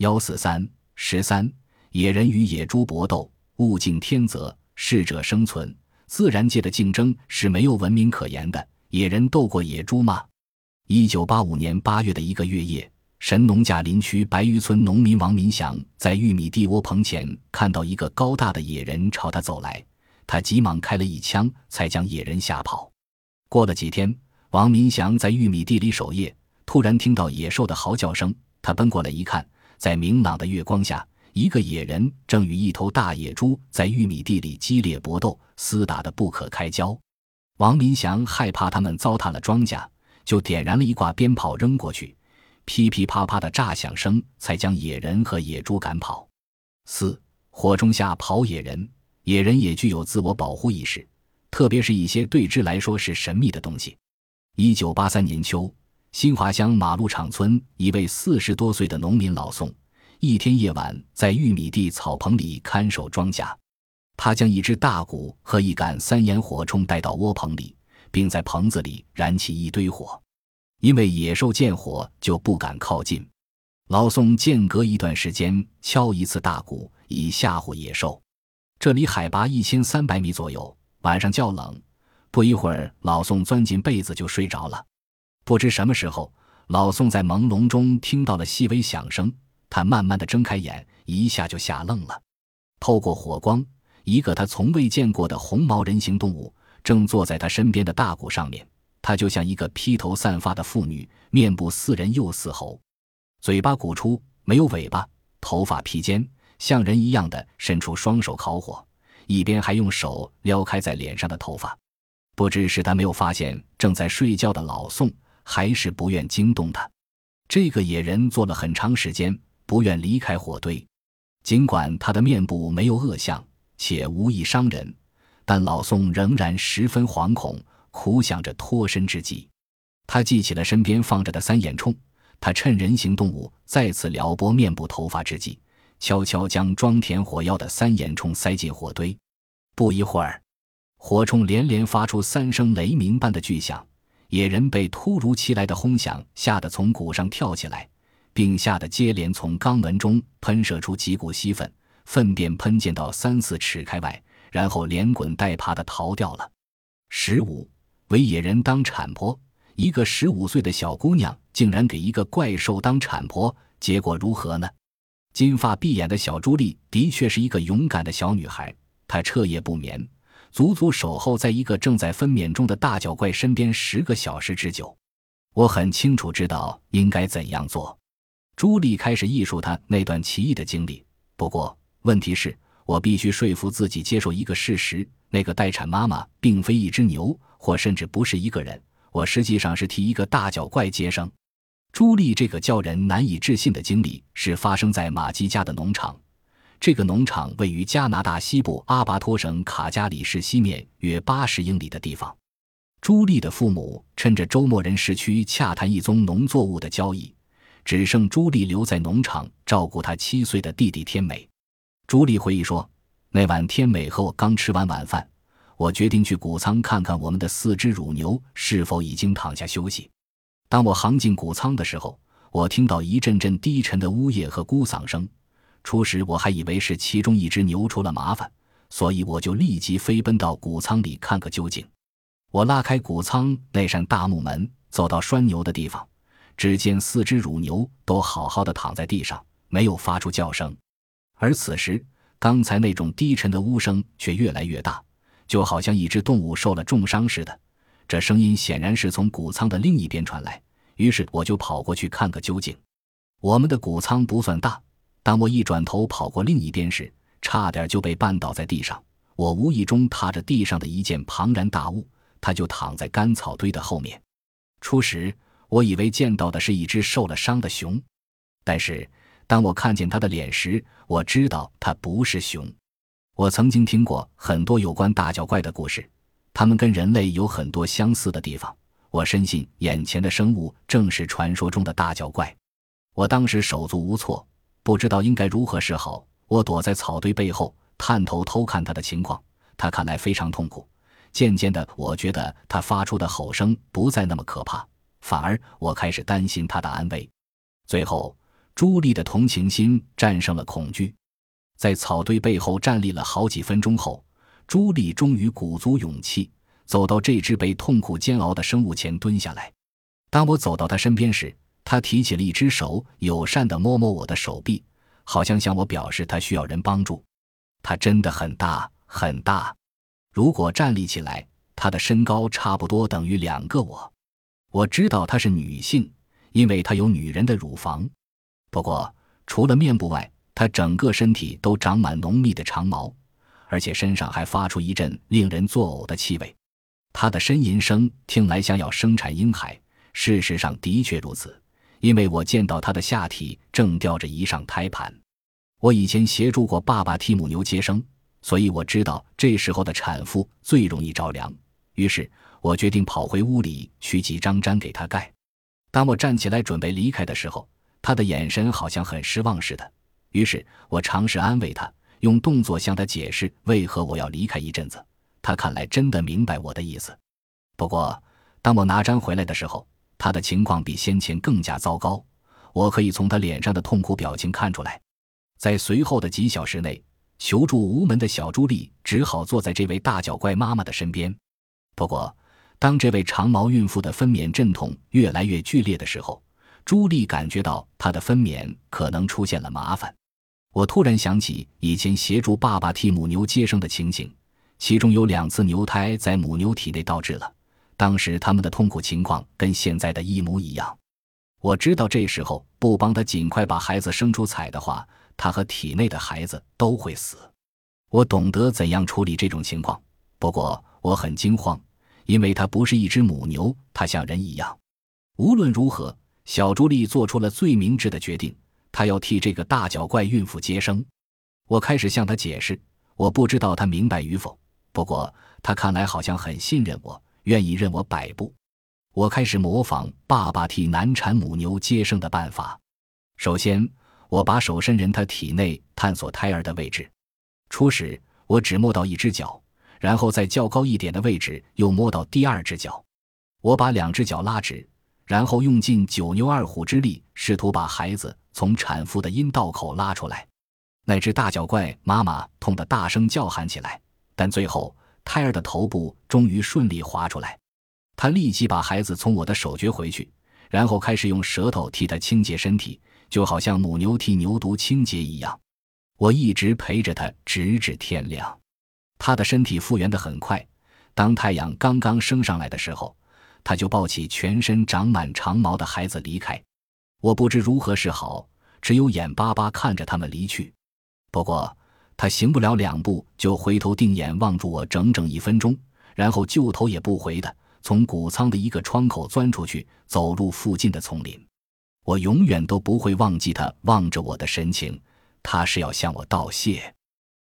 幺四三十三，野人与野猪搏斗，物竞天择，适者生存。自然界的竞争是没有文明可言的。野人斗过野猪吗？一九八五年八月的一个月夜，神农架林区白鱼村农民王民祥在玉米地窝棚前看到一个高大的野人朝他走来，他急忙开了一枪，才将野人吓跑。过了几天，王民祥在玉米地里守夜，突然听到野兽的嚎叫声，他奔过来一看，在明朗的月光下，一个野人正与一头大野猪在玉米地里激烈搏斗，厮打得不可开交。王民祥害怕他们糟蹋了庄稼，就点燃了一挂鞭炮扔过去，噼噼啪啪的炸响声才将野人和野猪赶跑。四火中下跑野人，野人也具有自我保护意识，特别是一些对之来说是神秘的东西。一九八三年秋，新华乡马路场村一位四十多岁的农民老宋，一天夜晚在玉米地草棚里看守庄稼。他将一只大鼓和一杆三眼火铳带到窝棚里，并在棚子里燃起一堆火，因为野兽见火就不敢靠近。老宋间隔一段时间敲一次大鼓，以吓唬野兽。这里海拔一千三百米左右，晚上较冷。不一会儿，老宋钻进被子就睡着了。不知什么时候，老宋在朦胧中听到了细微响声，他慢慢的睁开眼，一下就吓愣了。透过火光。一个他从未见过的红毛人形动物正坐在他身边的大鼓上面，它就像一个披头散发的妇女，面部似人又似猴，嘴巴鼓出，没有尾巴，头发披肩，像人一样的伸出双手烤火，一边还用手撩开在脸上的头发。不知是他没有发现正在睡觉的老宋，还是不愿惊动他。这个野人坐了很长时间，不愿离开火堆，尽管他的面部没有恶相。且无意伤人，但老宋仍然十分惶恐，苦想着脱身之计。他记起了身边放着的三眼铳，他趁人形动物再次撩拨面部头发之际，悄悄将装填火药的三眼铳塞进火堆。不一会儿，火铳连连发出三声雷鸣般的巨响，野人被突如其来的轰响吓得从鼓上跳起来，并吓得接连从肛门中喷射出几股稀粪。粪便喷溅到三四尺开外，然后连滚带爬的逃掉了。十五为野人当产婆，一个十五岁的小姑娘竟然给一个怪兽当产婆，结果如何呢？金发碧眼的小朱莉的确是一个勇敢的小女孩，她彻夜不眠，足足守候在一个正在分娩中的大脚怪身边十个小时之久。我很清楚知道应该怎样做。朱莉开始忆述她那段奇异的经历，不过。问题是，我必须说服自己接受一个事实：那个待产妈妈并非一只牛，或甚至不是一个人。我实际上是替一个大脚怪接生。朱莉这个叫人难以置信的经历是发生在马基家的农场。这个农场位于加拿大西部阿巴托省卡加里市西面约八十英里的地方。朱莉的父母趁着周末人市区洽谈一宗农作物的交易，只剩朱莉留在农场照顾她七岁的弟弟天美。朱莉回忆说：“那晚天美和我刚吃完晚饭，我决定去谷仓看看我们的四只乳牛是否已经躺下休息。当我行进谷仓的时候，我听到一阵阵低沉的呜咽和咕嗓声。初时我还以为是其中一只牛出了麻烦，所以我就立即飞奔到谷仓里看个究竟。我拉开谷仓那扇大木门，走到拴牛的地方，只见四只乳牛都好好的躺在地上，没有发出叫声。”而此时，刚才那种低沉的呜声却越来越大，就好像一只动物受了重伤似的。这声音显然是从谷仓的另一边传来，于是我就跑过去看个究竟。我们的谷仓不算大，当我一转头跑过另一边时，差点就被绊倒在地上。我无意中踏着地上的一件庞然大物，它就躺在干草堆的后面。初时，我以为见到的是一只受了伤的熊，但是。当我看见它的脸时，我知道它不是熊。我曾经听过很多有关大脚怪的故事，它们跟人类有很多相似的地方。我深信眼前的生物正是传说中的大脚怪。我当时手足无措，不知道应该如何是好。我躲在草堆背后，探头偷看它的情况。它看来非常痛苦。渐渐的，我觉得它发出的吼声不再那么可怕，反而我开始担心他的安危。最后。朱莉的同情心战胜了恐惧，在草堆背后站立了好几分钟后，朱莉终于鼓足勇气走到这只被痛苦煎熬的生物前蹲下来。当我走到他身边时，他提起了一只手，友善地摸摸我的手臂，好像向我表示他需要人帮助。他真的很大很大，如果站立起来，他的身高差不多等于两个我。我知道她是女性，因为她有女人的乳房。不过，除了面部外，她整个身体都长满浓密的长毛，而且身上还发出一阵令人作呕的气味。她的呻吟声听来像要生产婴孩，事实上的确如此。因为我见到她的下体正吊着一上胎盘，我以前协助过爸爸替母牛接生，所以我知道这时候的产妇最容易着凉。于是我决定跑回屋里取几张毡给他盖。当我站起来准备离开的时候，他的眼神好像很失望似的。于是我尝试安慰他，用动作向他解释为何我要离开一阵子。他看来真的明白我的意思。不过当我拿毡回来的时候，他的情况比先前更加糟糕，我可以从他脸上的痛苦表情看出来。在随后的几小时内，求助无门的小朱莉只好坐在这位大脚怪妈妈的身边。不过，当这位长毛孕妇的分娩阵痛越来越剧烈的时候，朱莉感觉到她的分娩可能出现了麻烦。我突然想起以前协助爸爸替母牛接生的情形，其中有两次牛胎在母牛体内倒置了。当时他们的痛苦情况跟现在的一模一样。我知道这时候不帮他尽快把孩子生出彩的话，他和体内的孩子都会死。我懂得怎样处理这种情况，不过我很惊慌，因为它不是一只母牛，它像人一样。无论如何，小朱莉做出了最明智的决定，她要替这个大脚怪孕妇接生。我开始向她解释，我不知道她明白与否，不过她看来好像很信任我。愿意任我摆布，我开始模仿爸爸替难产母牛接生的办法。首先，我把手伸人他体内探索胎儿的位置。初始，我只摸到一只脚，然后在较高一点的位置又摸到第二只脚。我把两只脚拉直，然后用尽九牛二虎之力，试图把孩子从产妇的阴道口拉出来。那只大脚怪妈妈痛得大声叫喊起来，但最后。胎儿的头部终于顺利滑出来，他立即把孩子从我的手攫回去，然后开始用舌头替他清洁身体，就好像母牛替牛犊清洁一样。我一直陪着他直至天亮。他的身体复原得很快，当太阳刚刚升上来的时候，他就抱起全身长满长毛的孩子离开。我不知如何是好，只有眼巴巴看着他们离去。不过。他行不了两步，就回头定眼望住我整整一分钟，然后就头也不回的从谷仓的一个窗口钻出去，走入附近的丛林。我永远都不会忘记他望着我的神情，他是要向我道谢。